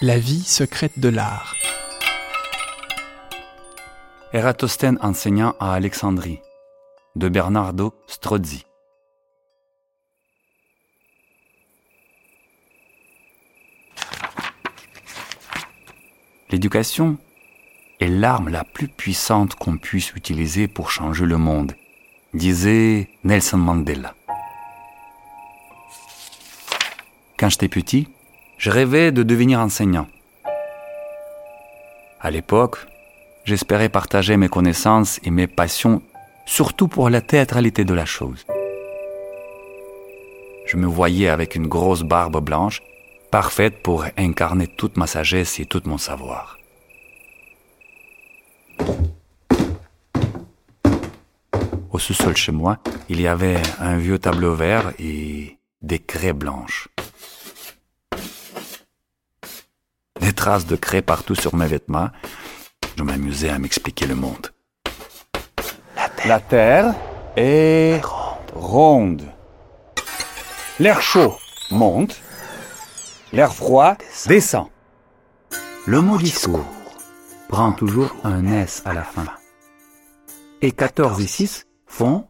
La vie secrète de l'art. Eratosthène enseignant à Alexandrie de Bernardo Strozzi. L'éducation est l'arme la plus puissante qu'on puisse utiliser pour changer le monde, disait Nelson Mandela. Quand j'étais petit, je rêvais de devenir enseignant. À l'époque, j'espérais partager mes connaissances et mes passions, surtout pour la théâtralité de la chose. Je me voyais avec une grosse barbe blanche, parfaite pour incarner toute ma sagesse et tout mon savoir. Au sous-sol chez moi, il y avait un vieux tableau vert et des craies blanches. Des traces de craie partout sur mes vêtements. Je m'amusais à m'expliquer le monde. La terre, est ronde. L'air chaud monte. L'air froid descend. Le mot discours prend toujours un S à la fin. Et 14 et 6 font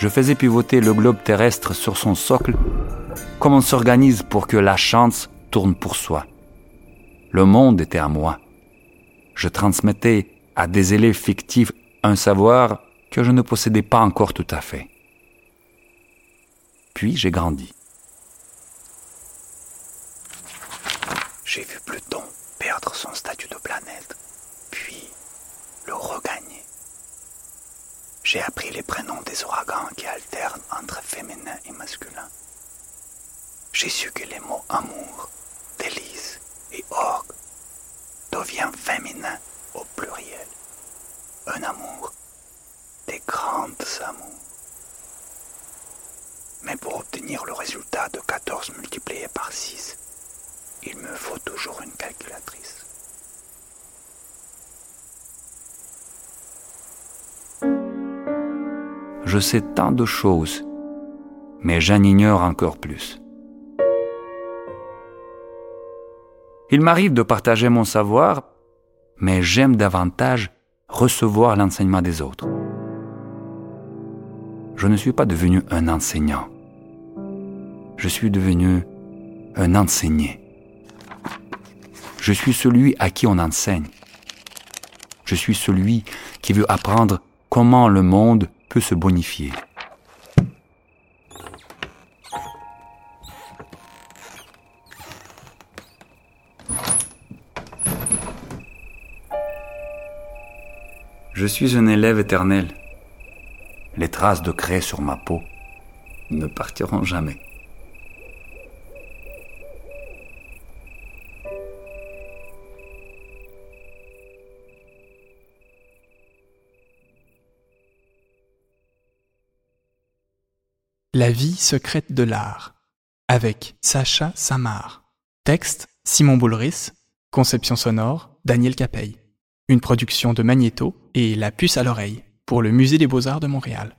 Je faisais pivoter le globe terrestre sur son socle, comme on s'organise pour que la chance tourne pour soi? Le monde était à moi. Je transmettais à des élèves fictifs un savoir que je ne possédais pas encore tout à fait. Puis j'ai grandi. J'ai vu Pluton perdre son statut de planète, puis le regagner. J'ai appris les prénoms des ouragans J'ai su que les mots amour, délice et orgue deviennent féminins au pluriel. Un amour, des grandes amours. Mais pour obtenir le résultat de 14 multiplié par 6, il me faut toujours une calculatrice. Je sais tant de choses, mais j'en ignore encore plus. Il m'arrive de partager mon savoir, mais j'aime davantage recevoir l'enseignement des autres. Je ne suis pas devenu un enseignant. Je suis devenu un enseigné. Je suis celui à qui on enseigne. Je suis celui qui veut apprendre comment le monde peut se bonifier. Je suis un élève éternel. Les traces de craie sur ma peau ne partiront jamais. La vie secrète de l'art. Avec Sacha Samar. Texte Simon Boulris. Conception sonore Daniel Capeille. Une production de Magnéto et La puce à l'oreille pour le Musée des beaux-arts de Montréal.